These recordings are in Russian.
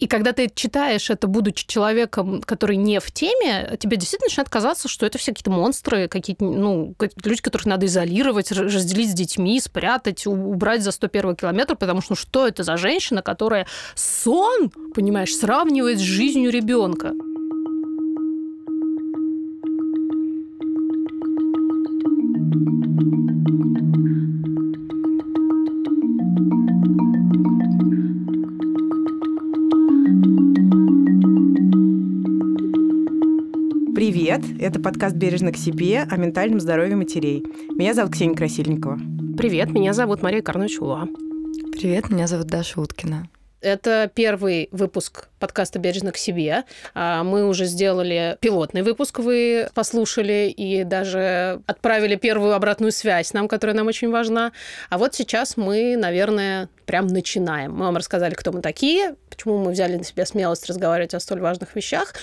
И когда ты читаешь это, будучи человеком, который не в теме, тебе действительно начинает казаться, что это все какие-то монстры, какие-то, ну, люди, которых надо изолировать, разделить с детьми, спрятать, убрать за 101 километр, потому что ну, что это за женщина, которая сон, понимаешь, сравнивает с жизнью ребенка. Привет! Это подкаст «Бережно к себе» о ментальном здоровье матерей. Меня зовут Ксения Красильникова. Привет, меня зовут Мария Карночула. Привет, меня зовут Даша Уткина. Это первый выпуск подкаста «Бережно к себе». А, мы уже сделали пилотный выпуск, вы послушали и даже отправили первую обратную связь нам, которая нам очень важна. А вот сейчас мы, наверное, прям начинаем. Мы вам рассказали, кто мы такие, почему мы взяли на себя смелость разговаривать о столь важных вещах,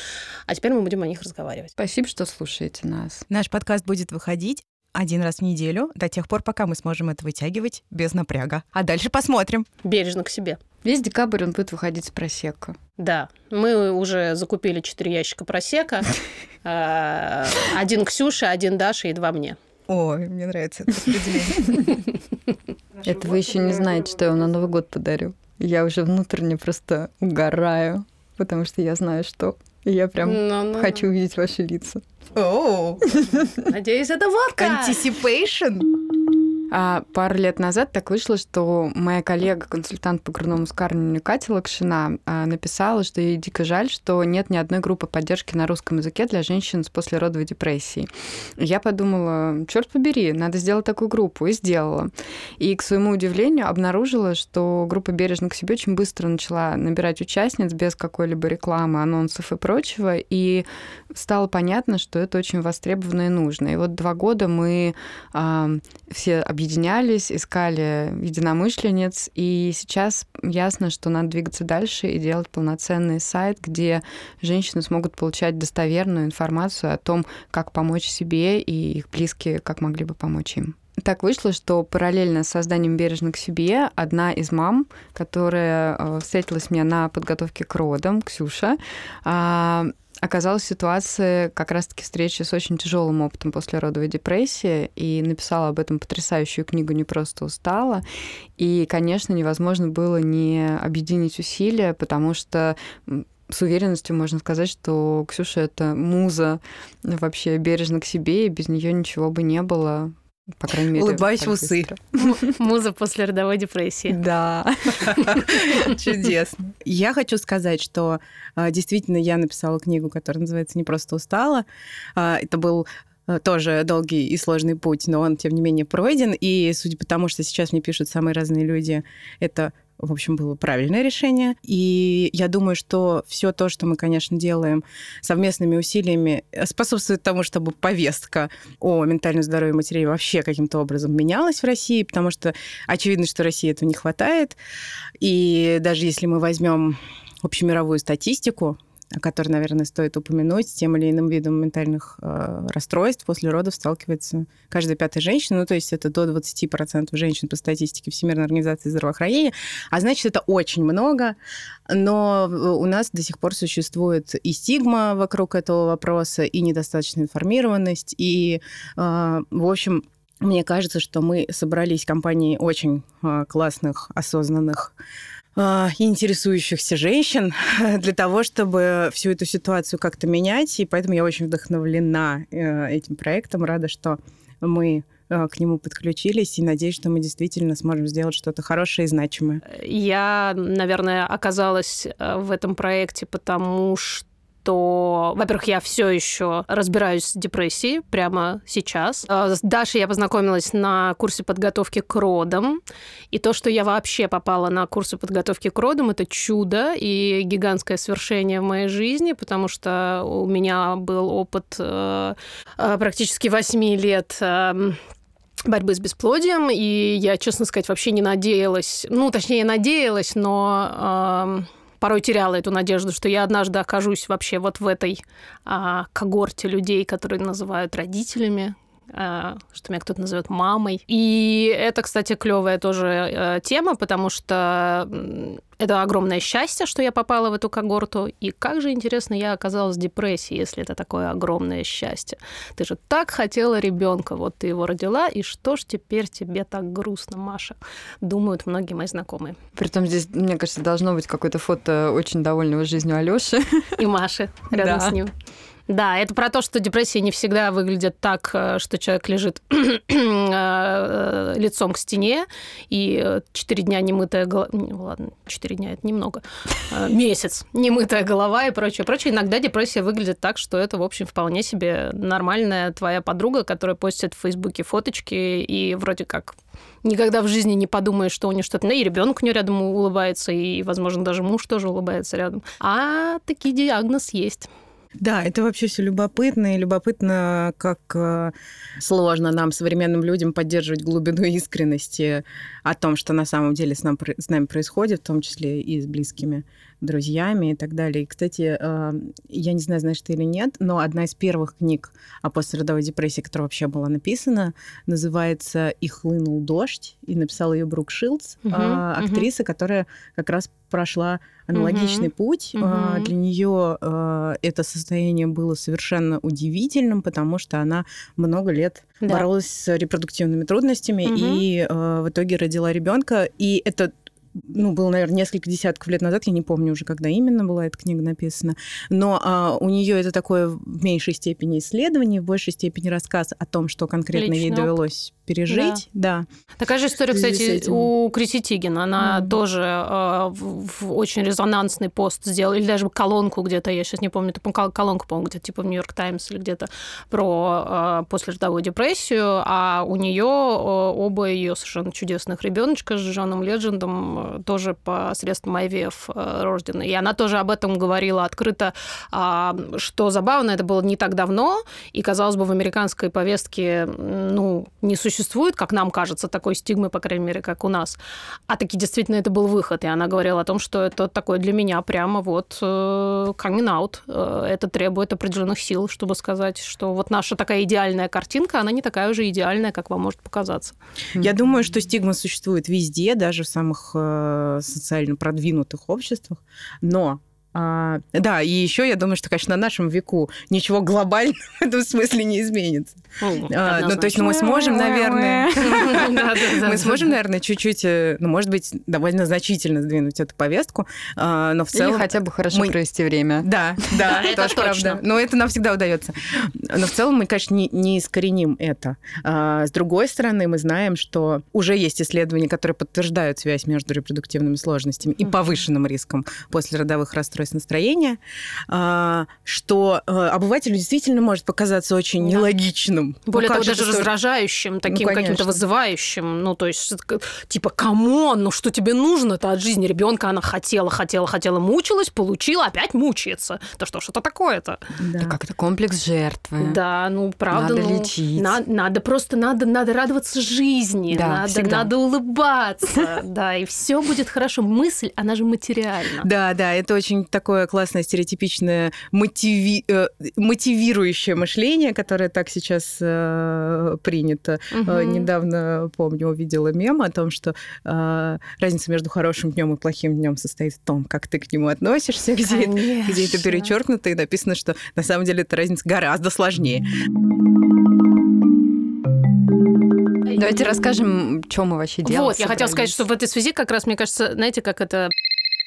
а теперь мы будем о них разговаривать. Спасибо, что слушаете нас. Наш подкаст будет выходить один раз в неделю до тех пор, пока мы сможем это вытягивать без напряга. А дальше посмотрим. Бережно к себе. Весь декабрь он будет выходить с просека. Да, мы уже закупили четыре ящика просека. А, один Ксюше, один Даше и два мне. Ой, мне нравится это распределение. Это вы еще не знаете, что я вам на Новый год подарю. Я уже внутренне просто угораю, потому что я знаю, что. И я прям хочу увидеть ваши лица. О, надеюсь, это водка. Anticipation. А пару лет назад так вышло, что моя коллега, консультант по грудному вскармливанию Катя Лакшина, а, написала, что ей дико жаль, что нет ни одной группы поддержки на русском языке для женщин с послеродовой депрессией. Я подумала, черт побери, надо сделать такую группу, и сделала. И, к своему удивлению, обнаружила, что группа «Бережно к себе» очень быстро начала набирать участниц без какой-либо рекламы, анонсов и прочего, и стало понятно, что это очень востребовано и нужно. И вот два года мы э, все объединялись, искали единомышленниц, и сейчас ясно, что надо двигаться дальше и делать полноценный сайт, где женщины смогут получать достоверную информацию о том, как помочь себе и их близкие, как могли бы помочь им. Так вышло, что параллельно с созданием «Бережно к себе» одна из мам, которая э, встретилась мне на подготовке к родам, Ксюша, а, оказалась в ситуации как раз-таки встречи с очень тяжелым опытом после родовой депрессии и написала об этом потрясающую книгу «Не просто устала». И, конечно, невозможно было не объединить усилия, потому что с уверенностью можно сказать, что Ксюша это муза вообще бережно к себе, и без нее ничего бы не было. По крайней мере, Улыбаюсь в усы. Муза после родовой депрессии. Да. Чудесно. Я хочу сказать, что а, действительно я написала книгу, которая называется «Не просто устала». А, это был а, тоже долгий и сложный путь, но он, тем не менее, пройден. И судя по тому, что сейчас мне пишут самые разные люди, это в общем, было правильное решение. И я думаю, что все то, что мы, конечно, делаем совместными усилиями, способствует тому, чтобы повестка о ментальном здоровье матерей вообще каким-то образом менялась в России, потому что очевидно, что России этого не хватает. И даже если мы возьмем общемировую статистику, о которой, наверное, стоит упомянуть, с тем или иным видом ментальных э, расстройств после родов сталкивается каждая пятая женщина, ну, то есть это до 20% женщин по статистике Всемирной организации здравоохранения, а значит, это очень много, но у нас до сих пор существует и стигма вокруг этого вопроса, и недостаточная информированность, и, э, в общем, мне кажется, что мы собрались компанией очень э, классных, осознанных интересующихся женщин для того, чтобы всю эту ситуацию как-то менять. И поэтому я очень вдохновлена э, этим проектом. Рада, что мы э, к нему подключились и надеюсь, что мы действительно сможем сделать что-то хорошее и значимое. Я, наверное, оказалась э, в этом проекте, потому что что, во-первых, я все еще разбираюсь с депрессией прямо сейчас. А, с Дашей я познакомилась на курсе подготовки к родам. И то, что я вообще попала на курсы подготовки к родам, это чудо и гигантское свершение в моей жизни, потому что у меня был опыт э, э, практически 8 лет эм, борьбы с бесплодием, и я, честно сказать, вообще не надеялась, ну, точнее, надеялась, но э, порой теряла эту надежду, что я однажды окажусь вообще вот в этой а, когорте людей, которые называют родителями, что меня кто-то назовет мамой. И это, кстати, клевая тоже э, тема, потому что это огромное счастье, что я попала в эту когорту. И как же интересно я оказалась в депрессии, если это такое огромное счастье. Ты же так хотела ребенка, вот ты его родила, и что ж теперь тебе так грустно, Маша? Думают многие мои знакомые. Притом здесь, мне кажется, должно быть какое-то фото очень довольного жизнью Алёши. И Маши рядом да. с ним. Да, это про то, что депрессия не всегда выглядит так, э, что человек лежит э, э, лицом к стене, и четыре дня немытая голова... Ладно, четыре дня – это немного. Месяц немытая голова и прочее. Прочее. Иногда депрессия выглядит так, что это, в общем, вполне себе нормальная твоя подруга, которая постит в Фейсбуке фоточки, и вроде как никогда в жизни не подумаешь, что у нее что-то... Ну, и ребенок у нее рядом улыбается, и, возможно, даже муж тоже улыбается рядом. А таки диагноз есть. Да, это вообще все любопытно, и любопытно, как э, сложно нам, современным людям, поддерживать глубину искренности о том, что на самом деле с, нам, с нами происходит, в том числе и с близкими друзьями и так далее. И, кстати, э, я не знаю, знаешь ты или нет, но одна из первых книг о послеродовой депрессии, которая вообще была написана, называется «И хлынул дождь», и написала ее Брук Шилдс, угу, актриса, угу. которая как раз прошла аналогичный угу. путь. Угу. Для нее э, это состояние было совершенно удивительным, потому что она много лет да. боролась с репродуктивными трудностями угу. и э, в итоге родила ребенка. И это ну, было, наверное, несколько десятков лет назад, я не помню уже, когда именно была эта книга написана, но а, у нее это такое в меньшей степени исследование, в большей степени рассказ о том, что конкретно Лично. ей довелось пережить. Да. да. Такая же история, кстати, у Криси Тигин. Она mm. тоже э, в, в очень резонансный пост сделала, или даже колонку где-то, я сейчас не помню, это колонку, по-моему, где-то типа в Нью-Йорк Таймс или где-то про э, послеродовую депрессию, а у нее э, оба ее совершенно чудесных ребеночка с Жаном Леджендом тоже посредством IVF э, рождены. И она тоже об этом говорила открыто, э, что забавно, это было не так давно, и, казалось бы, в американской повестке ну, не существует как нам кажется, такой стигмы, по крайней мере, как у нас. А таки действительно это был выход. И она говорила о том, что это такой для меня прямо вот э, out. Э, это требует определенных сил, чтобы сказать, что вот наша такая идеальная картинка, она не такая уже идеальная, как вам может показаться. Я думаю, что стигма существует везде, даже в самых э, социально продвинутых обществах. Но а, да, и еще я думаю, что, конечно, на нашем веку ничего глобального в этом смысле не изменится. А, ну, то есть ну, мы сможем, наверное, мы сможем, наверное, чуть-чуть, э, ну, может быть, довольно значительно сдвинуть эту повестку, а, но в целом... Или хотя бы хорошо провести время. Да, да, это правда. Но это нам всегда удается. Но в целом мы, конечно, не искореним это. А, с другой стороны, мы знаем, что уже есть исследования, которые подтверждают связь между репродуктивными сложностями и повышенным риском послеродовых расстройств расстройств настроения, а, что э, обывателю действительно может показаться очень да. нелогичным. Более ну, того, даже что... раздражающим, ну, таким ну, каким-то вызывающим. Ну, то есть, типа, come on, ну что тебе нужно-то от жизни ребенка? Она хотела, хотела, хотела, мучилась, получила, опять мучается. Да что это такое-то? Да. да как это комплекс жертвы. Да, ну, правда. Надо ну, лечить. На, надо просто, надо, надо радоваться жизни, да, надо, всегда. надо улыбаться, да, и все будет хорошо. Мысль, она же материальна. Да, да, это очень такое классное стереотипичное мотиви... э, мотивирующее мышление, которое так сейчас э, принято. Угу. Э, недавно, помню, увидела мем о том, что э, разница между хорошим днем и плохим днем состоит в том, как ты к нему относишься, где, это, где это перечеркнуто, и написано, что на самом деле эта разница гораздо сложнее. Давайте расскажем, что мы вообще делаем. Вот, я хотела сказать, что в этой связи как раз, мне кажется, знаете, как это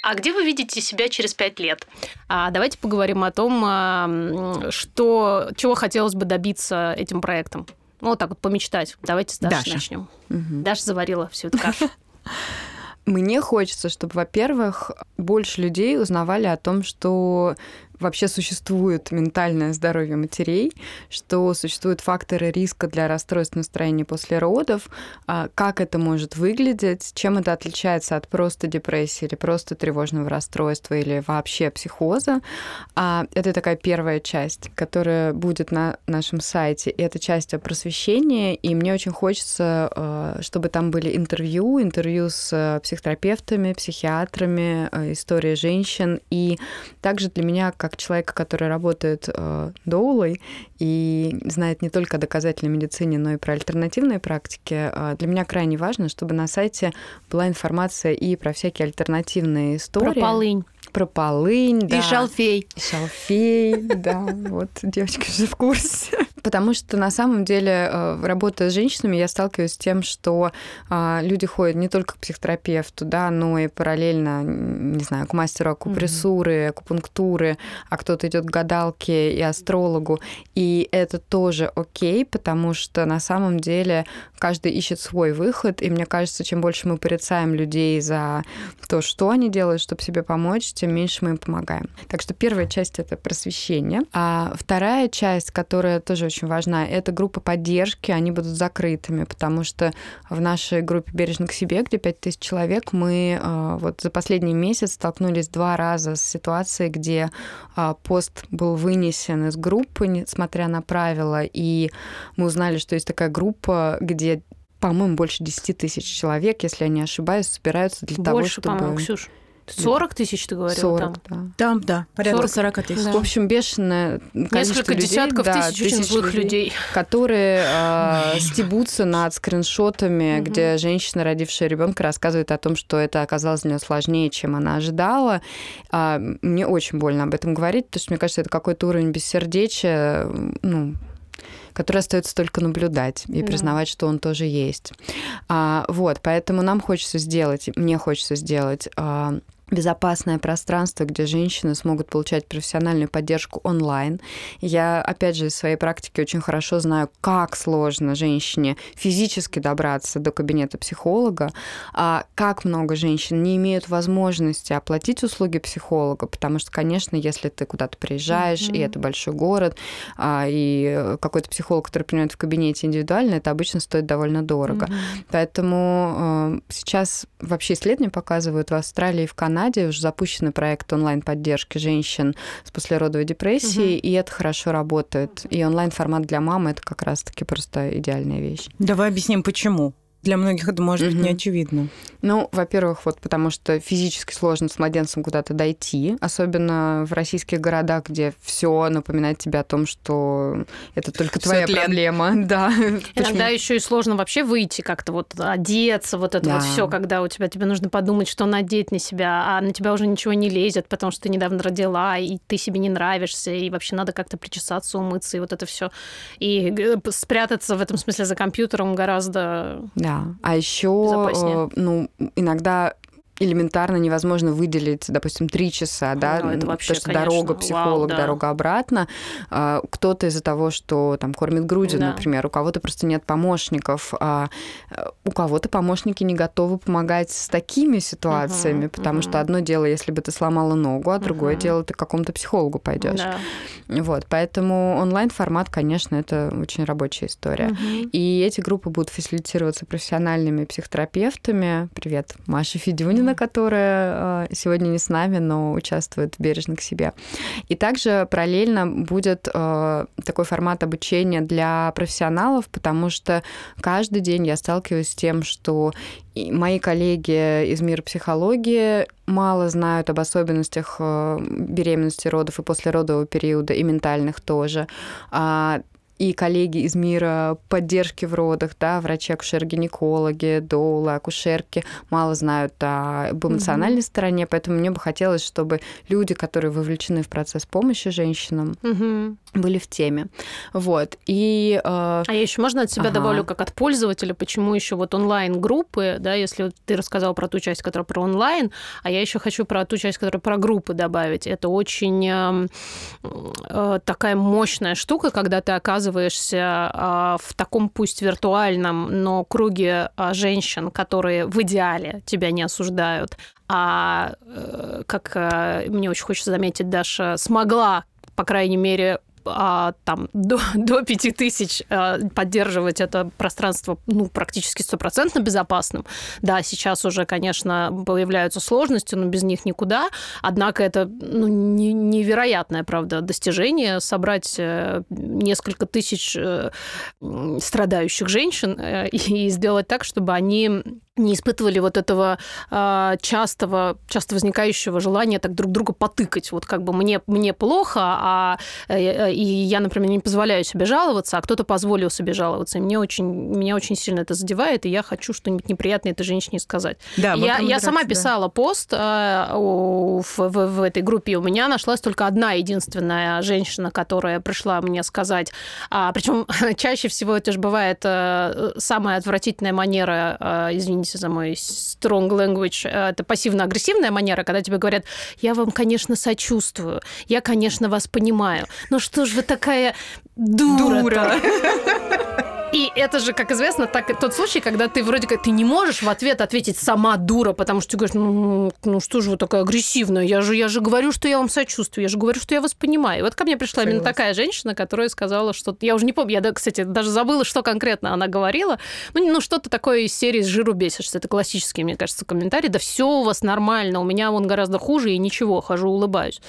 а где вы видите себя через пять лет? А давайте поговорим о том, что, чего хотелось бы добиться этим проектом. Ну, вот так вот помечтать. Давайте с Дашей Даша. начнем. Угу. Даша заварила всю эту кашу. Мне хочется, чтобы, во-первых, больше людей узнавали о том, что вообще существует ментальное здоровье матерей, что существуют факторы риска для расстройств настроения после родов, а, как это может выглядеть, чем это отличается от просто депрессии или просто тревожного расстройства или вообще психоза. А, это такая первая часть, которая будет на нашем сайте. И это часть о просвещении, и мне очень хочется, а, чтобы там были интервью, интервью с психотерапевтами, психиатрами, истории женщин. И также для меня, как как человека, который работает э, доулой и знает не только о доказательной медицине, но и про альтернативные практики, э, для меня крайне важно, чтобы на сайте была информация и про всякие альтернативные истории. Про полынь. Про полынь, да. И шалфей. И шалфей, да. Вот девочки же в курсе. Потому что на самом деле, э, работая с женщинами, я сталкиваюсь с тем, что а, люди ходят не только к психотерапевту, да, но и параллельно, не знаю, к мастеру акупрессуры, акупунктуры, а кто-то идет к гадалке и астрологу. И это тоже окей, потому что на самом деле каждый ищет свой выход, и мне кажется, чем больше мы порицаем людей за то, что они делают, чтобы себе помочь, тем меньше мы им помогаем. Так что первая часть — это просвещение. А вторая часть, которая тоже очень важна, это группа поддержки, они будут закрытыми, потому что в нашей группе «Бережно к себе», где 5000 человек, мы а, вот за последний месяц столкнулись два раза с ситуацией, где а, пост был вынесен из группы, несмотря на правила, и мы узнали, что есть такая группа, где по-моему, больше 10 тысяч человек, если я не ошибаюсь, собираются для больше, того, чтобы... по-моему, Ксюш. 40 тысяч, ты говорила? 40, там? да. Там, да, порядка 40, 40 тысяч. Да. В общем, бешеное Несколько людей, десятков да, тысяч очень злых людей, людей. которые э, стебутся над скриншотами, где женщина, родившая ребенка, рассказывает о том, что это оказалось для нее сложнее, чем она ожидала. А, мне очень больно об этом говорить, потому что, мне кажется, это какой-то уровень бессердечия, ну, который остается только наблюдать и да. признавать, что он тоже есть. А, вот, поэтому нам хочется сделать, мне хочется сделать а, безопасное пространство, где женщины смогут получать профессиональную поддержку онлайн. Я, опять же, из своей практики очень хорошо знаю, как сложно женщине физически добраться до кабинета психолога, а как много женщин не имеют возможности оплатить услуги психолога, потому что, конечно, если ты куда-то приезжаешь, mm-hmm. и это большой город, а, и какой-то психолог, который принимает в кабинете индивидуально, это обычно стоит довольно дорого. Mm-hmm. Поэтому э, сейчас вообще исследования показывают в Австралии и в Канаде, Канаде уже запущен проект онлайн-поддержки женщин с послеродовой депрессией, угу. и это хорошо работает. И онлайн-формат для мамы это как раз-таки просто идеальная вещь. Давай объясним, почему. Для многих это может быть не очевидно. Ну, во-первых, вот потому что физически сложно с младенцем куда-то дойти, особенно в российских городах, где все напоминает тебе о том, что это только твоя тлен. проблема. Да. Иногда еще и сложно вообще выйти как-то вот одеться, вот это да. вот все, когда у тебя тебе нужно подумать, что надеть на себя, а на тебя уже ничего не лезет, потому что ты недавно родила, и ты себе не нравишься, и вообще надо как-то причесаться, умыться, и вот это все. И э, спрятаться в этом смысле за компьютером гораздо да да, а еще, э, ну, иногда элементарно невозможно выделить, допустим, три часа, да, ну, это вообще, потому что конечно. дорога, психолог, Вау, да. дорога обратно. А, кто-то из-за того, что там кормит грудью, да. например, у кого-то просто нет помощников, а у кого-то помощники не готовы помогать с такими ситуациями, угу, потому угу. что одно дело, если бы ты сломала ногу, а другое угу. дело, ты к какому-то психологу пойдешь. Да. Вот, поэтому онлайн-формат, конечно, это очень рабочая история. Угу. И эти группы будут фасилитироваться профессиональными психотерапевтами. Привет, Маша Федюнина, Анна, которая э, сегодня не с нами, но участвует бережно к себе. И также параллельно будет э, такой формат обучения для профессионалов, потому что каждый день я сталкиваюсь с тем, что мои коллеги из мира психологии мало знают об особенностях э, беременности, родов и послеродового периода, и ментальных тоже. А и коллеги из мира поддержки в родах, да, врачи, акушер-гинекологи, доулы, акушерки мало знают об эмоциональной mm-hmm. стороне, поэтому мне бы хотелось, чтобы люди, которые вовлечены в процесс помощи женщинам, mm-hmm. были в теме. Вот. И, э... А я еще можно от себя ага. добавлю как от пользователя, почему еще вот онлайн-группы, да, если ты рассказал про ту часть, которая про онлайн, а я еще хочу про ту часть, которая про группы добавить. Это очень э, э, такая мощная штука, когда ты оказываешься оказываешься а, в таком пусть виртуальном, но круге а, женщин, которые в идеале тебя не осуждают, а э, как э, мне очень хочется заметить, Даша смогла по крайней мере, а, там до, до 5000 а, поддерживать это пространство ну, практически стопроцентно безопасным. Да, сейчас уже, конечно, появляются сложности, но без них никуда. Однако это ну, не, невероятное, правда, достижение собрать э, несколько тысяч э, страдающих женщин э, и сделать так, чтобы они не испытывали вот этого э, частого, часто возникающего желания так друг друга потыкать. Вот как бы мне, мне плохо, а э, и я, например, не позволяю себе жаловаться, а кто-то позволил себе жаловаться. И мне очень, меня очень сильно это задевает, и я хочу что-нибудь неприятное этой женщине сказать. Да, я, я сама писала да. пост э, в, в, в этой группе. У меня нашлась только одна единственная женщина, которая пришла мне сказать. А, причем чаще всего это же бывает э, самая отвратительная манера, э, извините, извините за мой strong language, э, это пассивно-агрессивная манера, когда тебе говорят, я вам, конечно, сочувствую, я, конечно, вас понимаю, но что ж вы такая дура, дура. И это же, как известно, так, тот случай, когда ты вроде как ты не можешь в ответ ответить сама дура, потому что ты говоришь, ну, ну что же вы такая агрессивная? Я же, я же говорю, что я вам сочувствую, я же говорю, что я вас понимаю. И вот ко мне пришла Согласна. именно такая женщина, которая сказала, что... Я уже не помню, я, кстати, даже забыла, что конкретно она говорила. Ну, ну что-то такое из серии «С жиру бесишься». Это классический, мне кажется, комментарий. Да все у вас нормально, у меня он гораздо хуже, и ничего, хожу, улыбаюсь.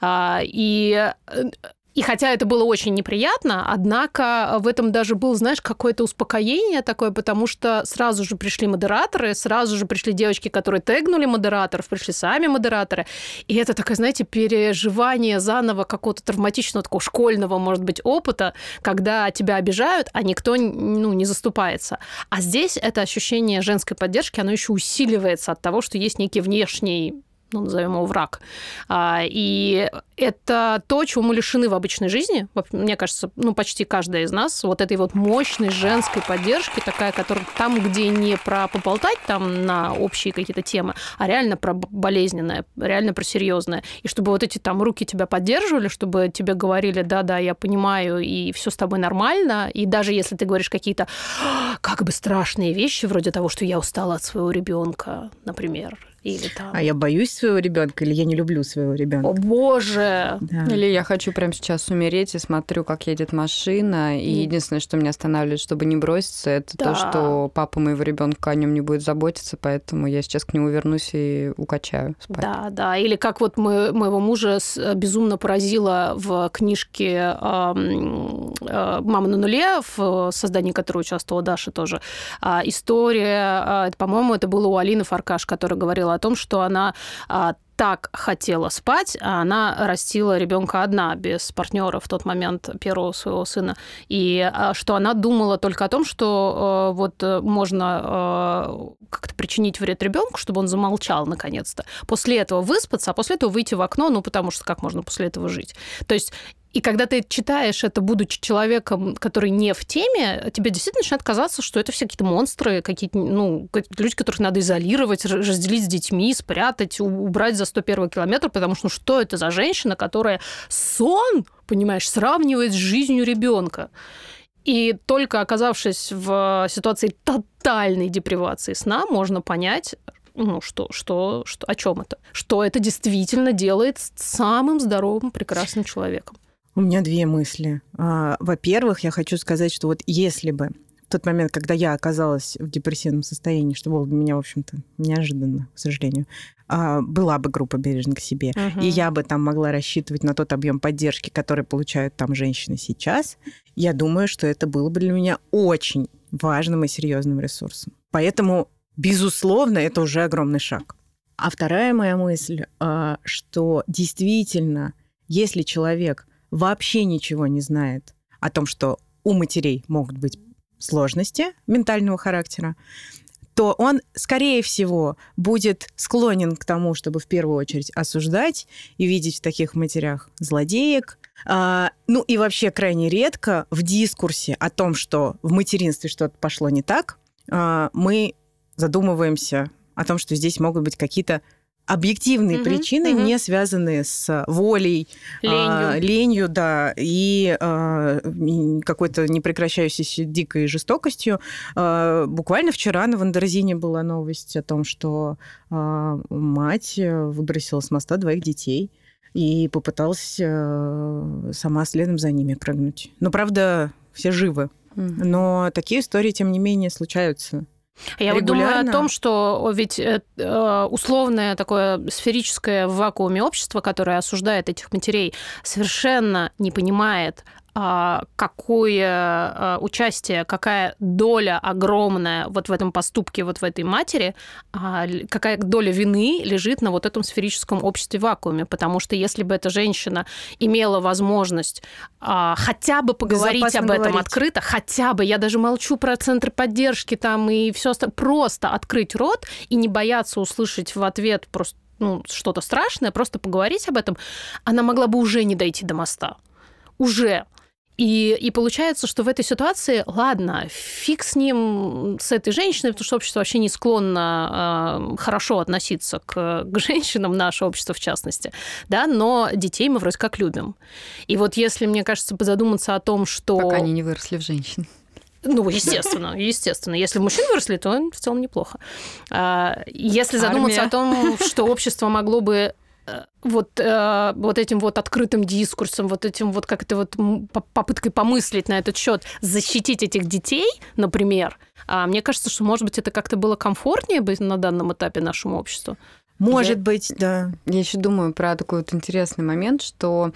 А, и э, и хотя это было очень неприятно, однако в этом даже было, знаешь, какое-то успокоение такое, потому что сразу же пришли модераторы, сразу же пришли девочки, которые тегнули модераторов, пришли сами модераторы. И это такое, знаете, переживание заново какого-то травматичного, такого школьного, может быть, опыта, когда тебя обижают, а никто ну, не заступается. А здесь это ощущение женской поддержки, оно еще усиливается от того, что есть некий внешний ну, назовем его враг. А, и это то, чего мы лишены в обычной жизни. Мне кажется, ну, почти каждая из нас. Вот этой вот мощной женской поддержки, такая, которая там, где не про поболтать там на общие какие-то темы, а реально про болезненное, реально про серьезное. И чтобы вот эти там руки тебя поддерживали, чтобы тебе говорили, да-да, я понимаю, и все с тобой нормально. И даже если ты говоришь какие-то как бы страшные вещи, вроде того, что я устала от своего ребенка, например, или там... А я боюсь своего ребенка, или я не люблю своего ребенка. О боже! Да. Или я хочу прямо сейчас умереть и смотрю, как едет машина, и, и... единственное, что меня останавливает, чтобы не броситься, это да. то, что папа моего ребенка о нем не будет заботиться, поэтому я сейчас к нему вернусь и укачаю спать. Да, да. Или как вот мы, моего мужа безумно поразило в книжке э, э, «Мама на нуле», в создании которой участвовала Даша тоже, э, история, э, по-моему, это было у Алины Фаркаш, которая говорила о том, что она а, так хотела спать, а она растила ребенка одна, без партнера в тот момент первого своего сына. И а, что она думала только о том, что э, вот э, можно э, как-то причинить вред ребенку, чтобы он замолчал наконец-то. После этого выспаться, а после этого выйти в окно, ну потому что как можно после этого жить? То есть и когда ты читаешь это, будучи человеком, который не в теме, тебе действительно начинает казаться, что это все какие-то монстры, какие-то ну, люди, которых надо изолировать, разделить с детьми, спрятать, убрать за 101 километр, потому что ну, что это за женщина, которая сон, понимаешь, сравнивает с жизнью ребенка. И только оказавшись в ситуации тотальной депривации сна, можно понять, ну, что, что, что, о чем это? Что это действительно делает самым здоровым, прекрасным человеком. У меня две мысли. А, во-первых, я хочу сказать, что вот если бы в тот момент, когда я оказалась в депрессивном состоянии, что было для меня, в общем-то, неожиданно, к сожалению, а, была бы группа бережно к себе, угу. и я бы там могла рассчитывать на тот объем поддержки, который получают там женщины сейчас, я думаю, что это было бы для меня очень важным и серьезным ресурсом. Поэтому, безусловно, это уже огромный шаг. А вторая моя мысль, а, что действительно, если человек вообще ничего не знает о том, что у матерей могут быть сложности ментального характера, то он, скорее всего, будет склонен к тому, чтобы в первую очередь осуждать и видеть в таких матерях злодеек. А, ну и вообще крайне редко в дискурсе о том, что в материнстве что-то пошло не так, а, мы задумываемся о том, что здесь могут быть какие-то объективные угу, причины, угу. не связанные с волей, ленью, а, ленью да, и а, какой-то непрекращающейся дикой жестокостью. А, буквально вчера на Wonderzine была новость о том, что а, мать выбросила с моста двоих детей и попыталась а, сама следом за ними прыгнуть. Но, правда, все живы. Угу. Но такие истории, тем не менее, случаются. Я вот думаю о том, что ведь э, условное такое сферическое в вакууме общество, которое осуждает этих матерей, совершенно не понимает какое а, участие, какая доля огромная вот в этом поступке, вот в этой матери, а, какая доля вины лежит на вот этом сферическом обществе вакууме. Потому что если бы эта женщина имела возможность хотя бы поговорить Безопасно об этом говорить. открыто, хотя бы, я даже молчу про центры поддержки там и все остальное, просто открыть рот и не бояться услышать в ответ просто ну, что-то страшное, просто поговорить об этом, она могла бы уже не дойти до моста. Уже. И, и получается, что в этой ситуации, ладно, фиг с ним, с этой женщиной, потому что общество вообще не склонно э, хорошо относиться к, к женщинам, наше общество в частности, да, но детей мы вроде как любим. И вот если, мне кажется, задуматься о том, что... Пока они не выросли в женщин. Ну, естественно, естественно. Если мужчины выросли, то в целом неплохо. А, если задуматься Армия. о том, что общество могло бы вот, э, вот этим вот открытым дискурсом, вот этим вот как-то вот попыткой помыслить на этот счет, защитить этих детей, например, а мне кажется, что, может быть, это как-то было комфортнее бы на данном этапе нашему обществу. Может я, быть, да. Я еще думаю про такой вот интересный момент, что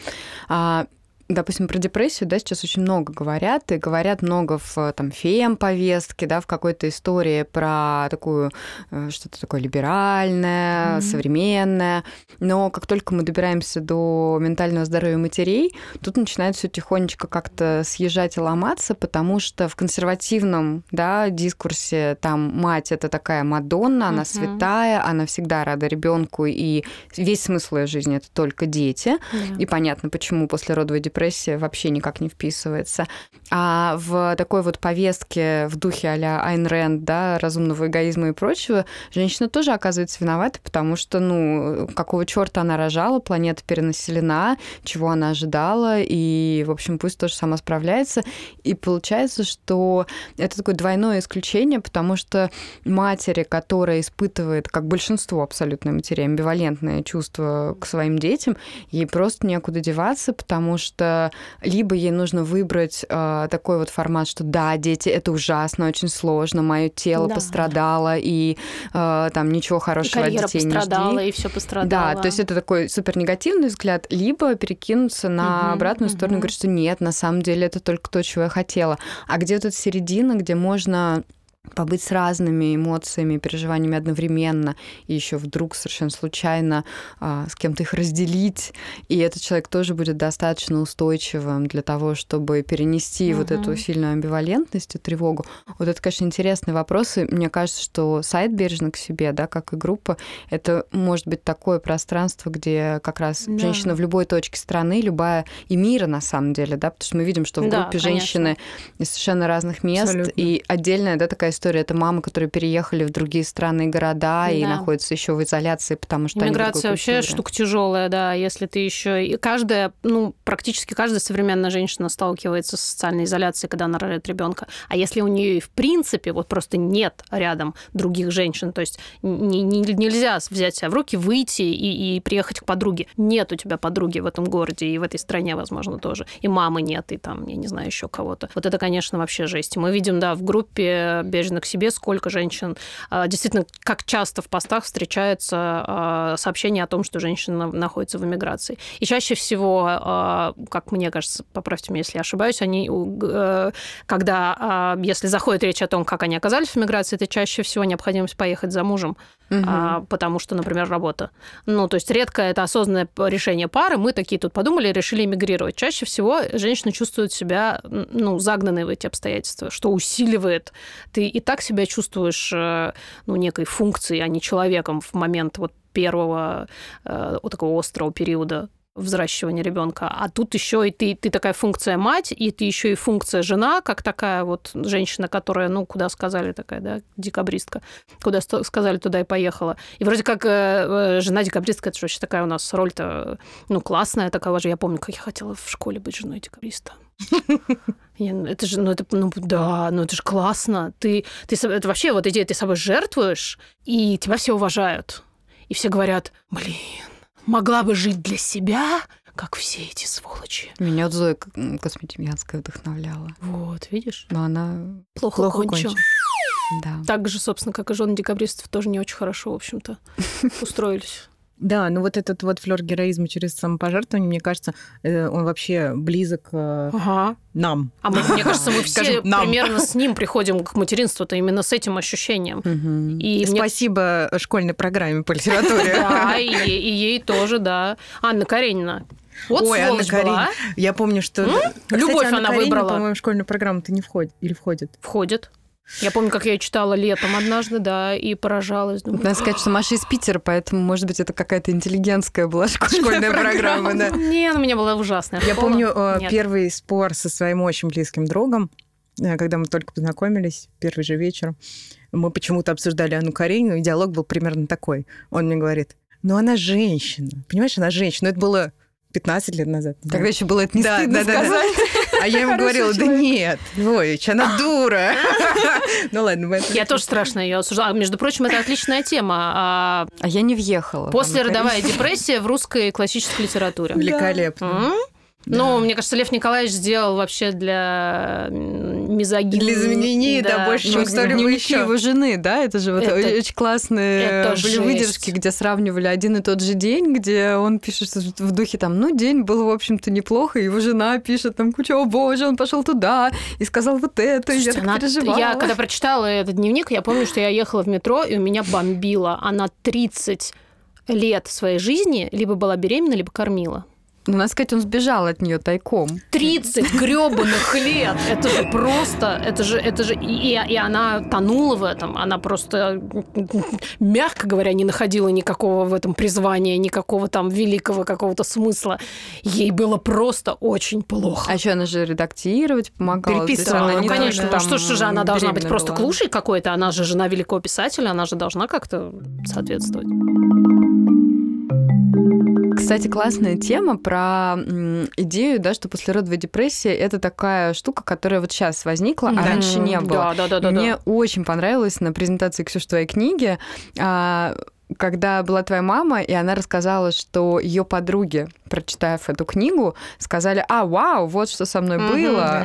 а, допустим, про депрессию, да, сейчас очень много говорят, и говорят много в там фем-повестке, да, в какой-то истории про такую, э, что-то такое либеральное, mm-hmm. современное, но как только мы добираемся до ментального здоровья матерей, тут начинает все тихонечко как-то съезжать и ломаться, потому что в консервативном, да, дискурсе там мать это такая Мадонна, она mm-hmm. святая, она всегда рада ребенку, и весь смысл ее жизни это только дети, yeah. и понятно, почему после родовой депрессии депрессия вообще никак не вписывается. А в такой вот повестке в духе а-ля Айн Рэнд, да, разумного эгоизма и прочего, женщина тоже оказывается виновата, потому что, ну, какого черта она рожала, планета перенаселена, чего она ожидала, и, в общем, пусть тоже сама справляется. И получается, что это такое двойное исключение, потому что матери, которая испытывает, как большинство абсолютно матерей, амбивалентное чувство к своим детям, ей просто некуда деваться, потому что либо ей нужно выбрать э, такой вот формат, что да, дети это ужасно, очень сложно, мое тело да. пострадало и э, там ничего хорошего и от детей не жди. и все пострадало. Да, то есть это такой супер негативный взгляд, либо перекинуться на угу, обратную угу. сторону и говорить, что нет, на самом деле это только то, чего я хотела. А где тут середина, где можно побыть с разными эмоциями, переживаниями одновременно, и еще вдруг совершенно случайно а, с кем-то их разделить, и этот человек тоже будет достаточно устойчивым для того, чтобы перенести угу. вот эту сильную амбивалентность и тревогу. Вот это, конечно, интересные вопросы. Мне кажется, что сайт бережно к себе, да, как и группа, это может быть такое пространство, где как раз да. женщина в любой точке страны, любая и мира на самом деле, да, потому что мы видим, что в да, группе конечно. женщины из совершенно разных мест Абсолютно. и отдельная, да, такая история. Это мамы, которые переехали в другие страны и города да. и находятся еще в изоляции, потому что Миграция вообще штука тяжелая, да. Если ты еще и каждая, ну практически каждая современная женщина сталкивается с социальной изоляцией, когда она рожает ребенка. А если у нее в принципе вот просто нет рядом других женщин, то есть не, не, нельзя взять себя в руки, выйти и, и приехать к подруге. Нет у тебя подруги в этом городе и в этой стране, возможно, тоже. И мамы нет, и там, я не знаю, еще кого-то. Вот это, конечно, вообще жесть. Мы видим, да, в группе бережно к себе, сколько женщин... А, действительно, как часто в постах встречается а, сообщение о том, что женщина находится в эмиграции. И чаще всего, а, как мне кажется, поправьте меня, если я ошибаюсь, они, э, когда, если заходит речь о том, как они оказались в эмиграции, это чаще всего необходимость поехать за мужем, угу. потому что, например, работа. Ну, то есть редко это осознанное решение пары. Мы такие тут подумали, решили эмигрировать. Чаще всего женщина чувствует себя, ну, загнанной в эти обстоятельства, что усиливает. Ты и так себя чувствуешь э, ну, некой функцией, а не человеком в момент вот первого э, вот такого острого периода взращивания ребенка. А тут еще и ты, ты такая функция мать, и ты еще и функция жена, как такая вот женщина, которая, ну, куда сказали такая, да, декабристка, куда сказали, туда и поехала. И вроде как э, жена декабристка, это же вообще такая у нас роль-то, ну, классная такая же. Я помню, как я хотела в школе быть женой декабриста. Это же, ну это, ну да, ну это же классно. Ты, ты, это вообще вот идея, ты собой жертвуешь, и тебя все уважают. И все говорят, блин, могла бы жить для себя, как все эти сволочи. Меня вот Зоя Косметемьянская вдохновляла. Вот, видишь? Но она плохо, плохо кончила. кончила. Да. Так же, собственно, как и жены декабристов, тоже не очень хорошо, в общем-то, устроились. Да, ну вот этот вот флер героизма через самопожертвование, мне кажется, э, он вообще близок э, Ага. нам. А мы, мне кажется, мы все примерно с ним приходим к материнству-то именно с этим ощущением. И Спасибо школьной программе по литературе. Да, и, ей тоже, да. Анна Каренина. Вот Ой, Анна. Каренина. Я помню, что... Кстати, Любовь Анна она Каренина, выбрала. по-моему, в школьную программу-то не входит. Или входит? Входит. Я помню, как я читала летом однажды, да, и поражалась. Думаю, Надо сказать, что Маша из Питера, поэтому, может быть, это какая-то интеллигентская была школьная, программа, да. Не, ну, у меня была ужасная Я помню э, первый спор со своим очень близким другом, э, когда мы только познакомились, первый же вечер. Мы почему-то обсуждали Анну Каренину, и диалог был примерно такой. Он мне говорит, ну она женщина. Понимаешь, она женщина. Ну, это было 15 лет назад. Тогда знаю. еще было это не Да, стыдно да, да, да. А я ему говорила, да нет, Львович, она дура. Ну ладно, мы Я тоже страшно ее осуждала. Между прочим, это отличная тема. А, А я не въехала. Послеродовая депрессия в русской классической литературе. великолепно. М? Ну, мне кажется, Лев Николаевич сделал вообще для мизогинии. Для изменений, да, больше, Ну, чем дневники еще. его жены, да, это же вот Это- очень классные это были жесть. выдержки, где сравнивали один и тот же день, где он пишет в духе там, ну, день был, в общем-то, неплохо, его жена пишет там, куча, о боже, он пошел туда и сказал вот это, и я Слушайте, так она- переживала. я когда прочитала этот дневник, я помню, что я ехала в метро, и у меня бомбило. Она 30 лет своей жизни либо была беременна, либо кормила. Ну, надо сказать, он сбежал от нее тайком. 30 гребаных лет! Это же просто, это же, это же, и, и она тонула в этом, она просто, мягко говоря, не находила никакого в этом призвания, никакого там великого какого-то смысла. Ей было просто очень плохо. А еще она же редактировать помогала. Переписывала, она Ну, не конечно, ну, что, там что же она должна быть просто была. клушей какой-то? Она же жена великого писателя, она же должна как-то соответствовать. Кстати, классная тема про идею, да, что послеродовая депрессия это такая штука, которая вот сейчас возникла, а Да. раньше не было. Да, да, да, да. Мне да. очень понравилось на презентации Ксюш твоей книги, а, когда была твоя мама, и она рассказала, что ее подруги, прочитав эту книгу, сказали: А, вау, вот что со мной было. да.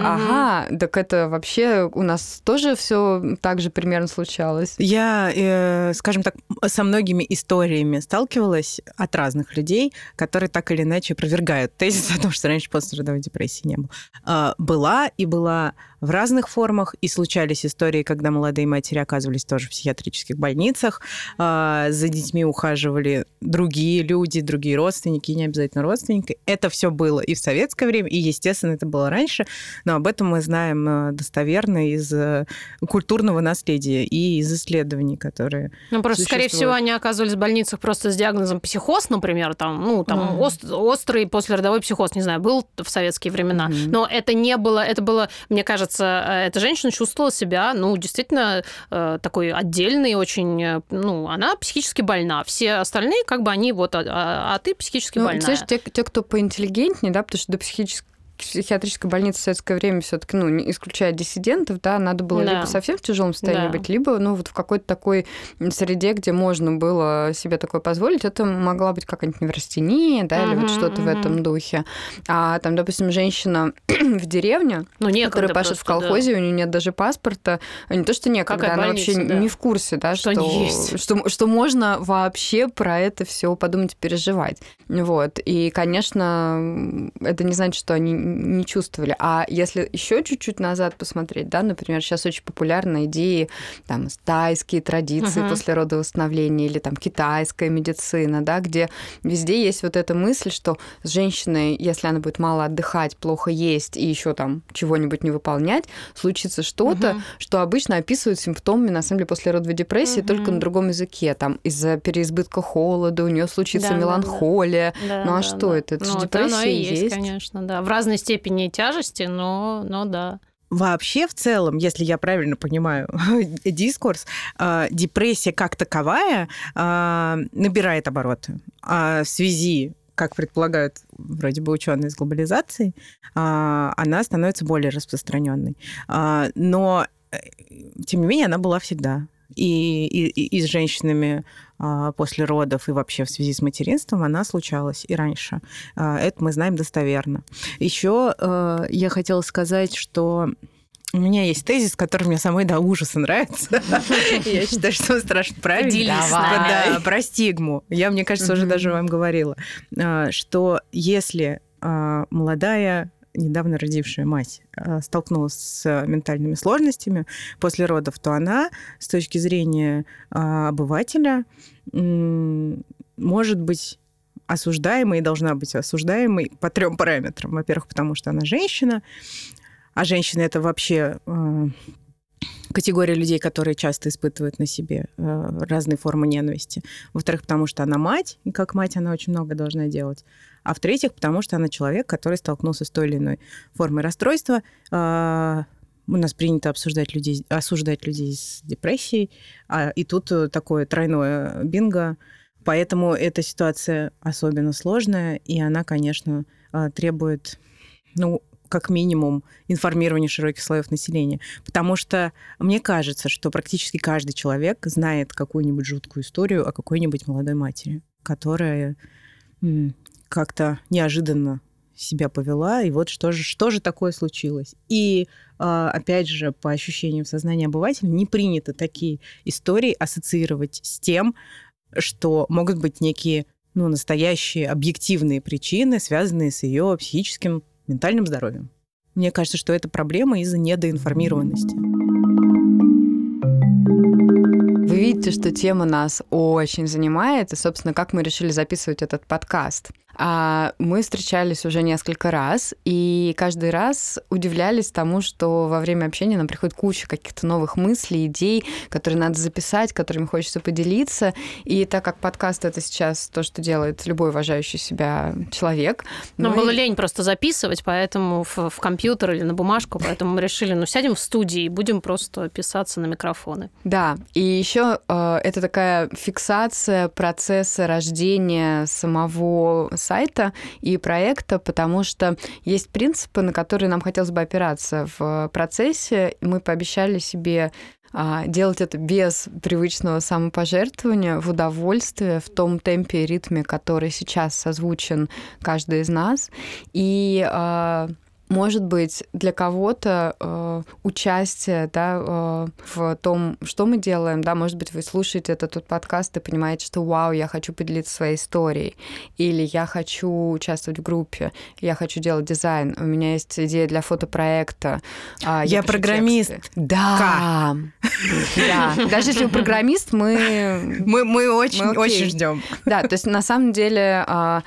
Ага, так это вообще у нас тоже все так же примерно случалось. Я, э, скажем так, со многими историями сталкивалась от разных людей, которые так или иначе опровергают тезис о том, что раньше послеродовой депрессии не было. А, Была и была в разных формах, и случались истории, когда молодые матери оказывались тоже в психиатрических больницах, а, за детьми ухаживали другие люди, другие родственники, не обязательно родственники. Это все было и в советское время, и, естественно, это было раньше, но об этом мы знаем э, достоверно из э, культурного наследия и из исследований, которые... Ну, просто, скорее всего, они оказывались в больницах просто с диагнозом психоз, например, там, ну, там, Мгм. ост- острый послеродовой психоз, не знаю, был в советские времена. Мгм. Но это не было, это было, мне кажется, э, эта женщина чувствовала себя, ну, действительно, э, такой отдельной, очень, э, ну, она психически больна. Все остальные, как бы, они вот, а, а- а ты психически Ну, больная. знаешь, те, те, кто поинтеллигентнее, да, потому что до психической психиатрической больницы в советское время все-таки, ну, не исключая диссидентов, да, надо было Да. либо совсем в тяжелом состоянии Да. быть, либо, ну, вот в какой-то такой среде, где можно было себе такое позволить, это могла быть какая-нибудь неврастения, да, или вот что-то в мгм. этом духе. А там, допустим, женщина в деревне, ну, которая пашет в просто, да. колхозе, у нее нет даже паспорта. Не то, что некогда, Какая она больница, вообще да. не в курсе, да, Что что, есть. Что, что можно вообще про это все подумать, переживать. Вот. И, конечно, это не значит, что они не чувствовали. А если еще чуть-чуть назад посмотреть, да, например, сейчас очень популярны идеи, там, тайские традиции Мгм. после родовосстановления или там китайская медицина, да, где везде есть вот эта мысль, что с женщиной, если она будет мало отдыхать, плохо есть и еще там чего-нибудь не выполнять, случится что-то, Мгм. что обычно описывают симптомами, на самом деле, после родовой депрессии, Мгм. только на другом языке. Там из-за переизбытка холода у нее случится Да, да, да. меланхолия. Да, Ну, а да, что да. это? Это же Ну, депрессия оно и есть. есть, конечно, да. В разной степени тяжести, но, но да. Вообще, в целом, если я правильно понимаю дискурс, э, депрессия как таковая э, набирает обороты. А в связи как предполагают вроде бы ученые с глобализацией, а, она становится более распространенной. А, Но, э, тем не менее, она была всегда. И, и, и с женщинами а, после родов и вообще в связи с материнством она случалась и раньше. А, Это мы знаем достоверно. Еще э, я хотела сказать, что У меня есть тезис, который мне самой до ужаса нравится. Я считаю, что он страшно правильный. Да, про стигму. Я, мне кажется, уже даже вам говорила, а, что если а, молодая недавно родившая мать а, столкнулась с ментальными сложностями после родов, то она с точки зрения обывателя может быть осуждаемой и должна быть осуждаемой по трем параметрам. Во-первых, потому что она женщина, а женщины это вообще э, категория людей, которые часто испытывают на себе э, разные формы ненависти. Во-вторых, потому что она мать, и как мать она очень много должна делать. А в-третьих, потому что она человек, который столкнулся с той или иной формой расстройства. Э, у нас принято обсуждать людей, осуждать людей с депрессией, а, и тут такое тройное бинго. Поэтому эта ситуация особенно сложная, и она, конечно, требует ну, как минимум информирование широких слоев населения. Потому что мне кажется, что практически каждый человек знает какую-нибудь жуткую историю о какой-нибудь молодой матери, которая как-то неожиданно себя повела, и вот что же, что же такое случилось. И, а, опять же, по ощущениям сознания обывателя, не принято такие истории ассоциировать с тем, что могут быть некие ну, настоящие объективные причины, связанные с ее психическим ментальным здоровьем. Мне кажется, что это проблема из-за недоинформированности. Вы видите, что тема нас очень занимает, и, собственно, как мы решили записывать этот подкаст. А мы встречались уже несколько раз, и каждый раз удивлялись тому, что во время общения нам приходит куча каких-то новых мыслей, идей, которые надо записать, которыми хочется поделиться. И так как подкаст это сейчас то, что делает любой уважающий себя человек. Нам мы... было лень просто записывать, поэтому в, в компьютер или на бумажку, поэтому мы решили, ну сядем в студии и будем просто писаться на микрофоны. Да, и еще э, это такая фиксация процесса рождения самого сайта и проекта, потому что есть принципы, на которые нам хотелось бы опираться в процессе. Мы пообещали себе а, делать это без привычного самопожертвования, в удовольствие, в том темпе и ритме, который сейчас созвучен каждый из нас. И а, может быть, для кого-то э, участие да, э, в том, что мы делаем, да, может быть, вы слушаете этот тут подкаст и понимаете, что вау, я хочу поделиться своей историей, или я хочу участвовать в группе, я хочу делать дизайн, у меня есть идея для фотопроекта. Э, я, я программист. Тексты. Да. да. Даже если вы программист, мы... Мы, мы очень, мы очень ждем. Да, то есть на самом деле э,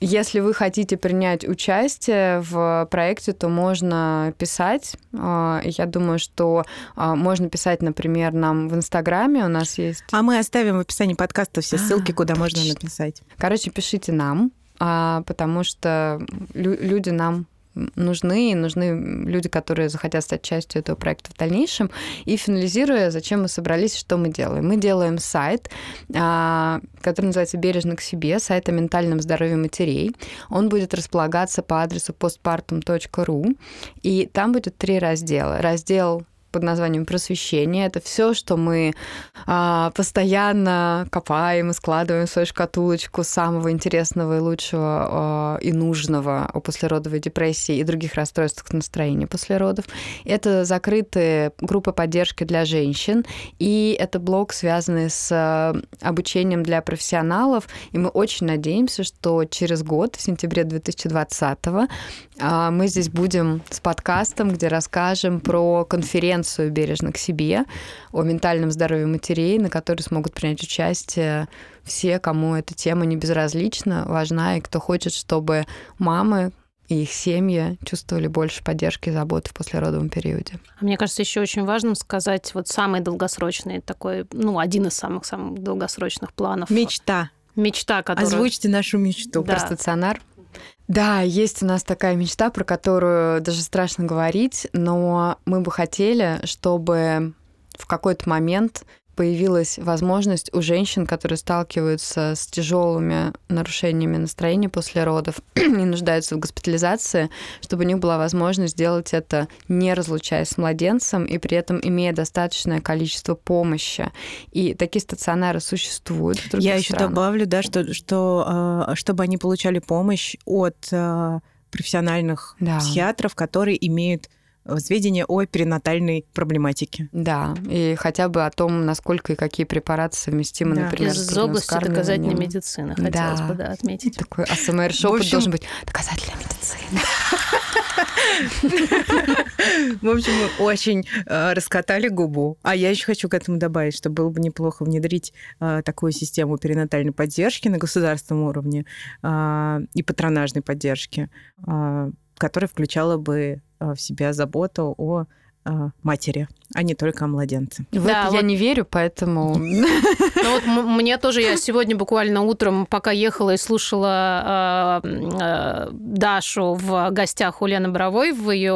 если вы хотите принять участие в проекте, то можно писать. А, я думаю, что а, можно писать, например, нам в Инстаграме. У нас есть... А мы оставим в описании подкаста все ссылки, а, куда точно. можно написать. Короче, пишите нам, потому что люди нам нужны, и нужны люди, которые захотят стать частью этого проекта в дальнейшем. И финализируя, зачем мы собрались, что мы делаем. Мы делаем сайт, а, который называется «Бережно к себе», сайт о ментальном здоровье матерей. Он будет располагаться по адресу postpartum.ru, и там будет три раздела. Раздел под названием просвещение. Это все, что мы а, постоянно копаем и складываем в свою шкатулочку самого интересного и лучшего а, и нужного о послеродовой депрессии и других расстройствах настроения после родов. Это закрытые группы поддержки для женщин, и это блог, связанный с а, обучением для профессионалов. И мы очень надеемся, что через год, в сентябре 2020 а, мы здесь будем с подкастом, где расскажем про конференцию «Бережно к себе», о ментальном здоровье матерей, на которой смогут принять участие все, кому эта тема не безразлична, важна, и кто хочет, чтобы мамы и их семьи чувствовали больше поддержки и заботы в послеродовом периоде. А мне кажется, еще очень важным сказать вот самый долгосрочный такой, ну, один из самых-самых долгосрочных планов. Мечта. Мечта, которая... Озвучьте нашу мечту. Да. Про стационар. Да, есть у нас такая мечта, про которую даже страшно говорить, но мы бы хотели, чтобы в какой-то момент появилась возможность у женщин, которые сталкиваются с тяжелыми нарушениями настроения после родов и нуждаются в госпитализации, чтобы у них была возможность сделать это не разлучаясь с младенцем и при этом имея достаточное количество помощи. И такие стационары существуют. Я еще добавлю, да, что, что а, чтобы они получали помощь от а, профессиональных да. психиатров, которые имеют сведения о перинатальной проблематике. Да, и хотя бы о том, насколько и какие препараты совместимы, Да. например, Из с области доказательной медицины, хотелось Да. бы да, отметить. Такой АСМР-шепот общем- должен быть доказательная медицина. В общем, мы очень э, раскатали губу. А я еще хочу к этому добавить, что было бы неплохо внедрить э, такую систему перинатальной поддержки на государственном уровне э, и патронажной поддержки, э, которая включала бы э, в себя заботу о матери, а не только о младенце. В Да, это я вот- не верю, поэтому... Ну вот мне тоже, я сегодня буквально утром, пока ехала и слушала э, э, Дашу в гостях у Лены Боровой в ее,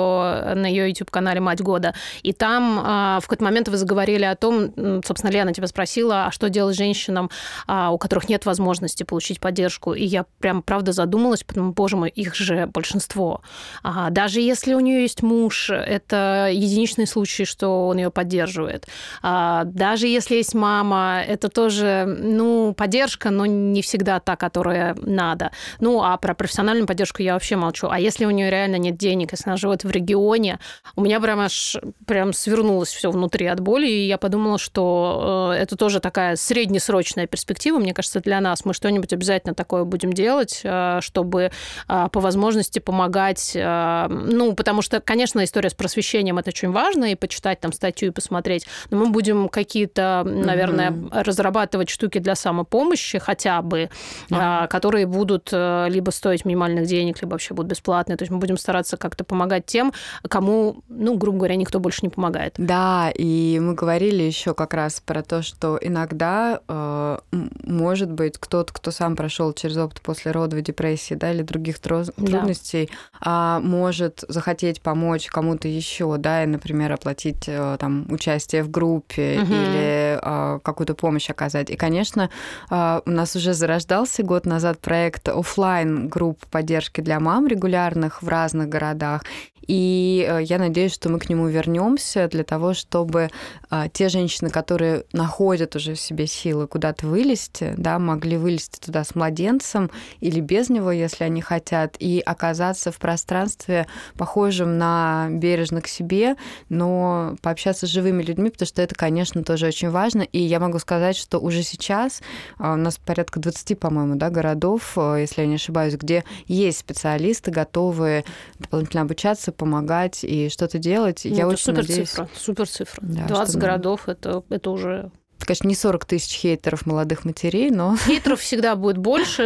на ее YouTube-канале «Мать года», и там э, в какой-то момент вы заговорили о том, собственно, Лена тебя спросила, а что делать женщинам, а, у которых нет возможности получить поддержку, и я прям, правда, задумалась, потому, боже мой, их же большинство. А, даже если у нее есть муж, это единичный случай, что он ее поддерживает. А, даже если есть мама, это тоже, ну, поддержка, но не всегда та, которая надо. Ну, а про профессиональную поддержку я вообще молчу. А если у нее реально нет денег, если она живет в регионе, у меня прям аж прям свернулось все внутри от боли, и я подумала, что э, это тоже такая среднесрочная перспектива. Мне кажется, для нас мы что-нибудь обязательно такое будем делать, э, чтобы э, по возможности помогать. Ну, потому что, конечно, история с просвещением это очень важно, и почитать там статью и посмотреть. Но мы будем какие-то, наверное, Мгм. разрабатывать штуки для самопомощи хотя бы, а, которые будут э, либо стоить минимальных денег, либо вообще будут бесплатные. То есть мы будем стараться как-то помогать тем, кому, ну, грубо говоря, никто больше не помогает. Да, и мы говорили еще как раз про то, что иногда э, может быть кто-то, кто сам прошел через опыт послеродовой депрессии, да, или других троз- Да. трудностей, а, может захотеть помочь кому-то еще, да, и, например, оплатить э, там участие в группе Мгм. или э, какую-то помощь оказать. И, конечно, э, у нас уже зарождался год назад проект оффлайн групп поддержки для мам регулярных в разных городах. И э, я надеюсь, что мы к нему вернемся для того, чтобы а, те женщины, которые находят уже в себе силы куда-то вылезти, да, могли вылезти туда с младенцем или без него, если они хотят, и оказаться в пространстве, похожем на бережно к себе, но пообщаться с живыми людьми, потому что это, конечно, тоже очень важно. И я могу сказать, что уже сейчас а, у нас порядка 20, по-моему, да, городов, э, если я не ошибаюсь, где есть специалисты, готовые дополнительно обучаться, помогать и что-то делать. Ну, я это очень супер надеюсь, цифра, супер цифра. Да, 20 что, городов это, это уже конечно, не 40 тысяч хейтеров молодых матерей, но Хейтеров всегда будет больше,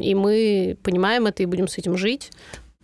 и мы понимаем это и будем с этим жить.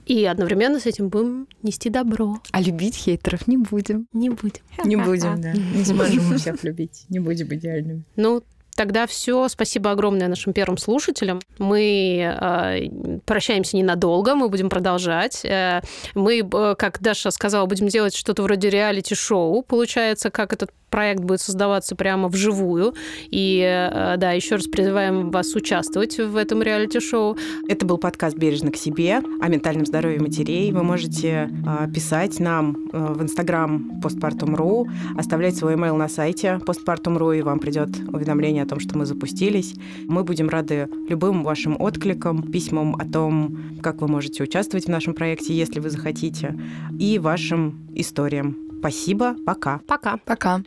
И одновременно с этим будем нести добро. а любить хейтеров не будем. Не будем. Не будем, да. Не сможем мы всех любить. Не будем идеальными. Ну, тогда все. Спасибо огромное нашим первым слушателям. Мы э, прощаемся ненадолго, мы будем продолжать. Э, мы, э, как Даша сказала, будем делать что-то вроде реалити-шоу. Получается, как этот проект будет создаваться прямо вживую. И э, да, еще раз призываем вас участвовать в этом реалити-шоу. Это был подкаст «Бережно к себе» о ментальном здоровье матерей. Вы можете э, писать нам э, в Инстаграм postpartum.ru, оставлять свой email на сайте postpartum.ru, и вам придет уведомление о том, что мы запустились. Мы будем рады любым вашим откликам, письмам о том, как вы можете участвовать в нашем проекте, если вы захотите, и вашим историям. Спасибо, пока. Пока. Пока.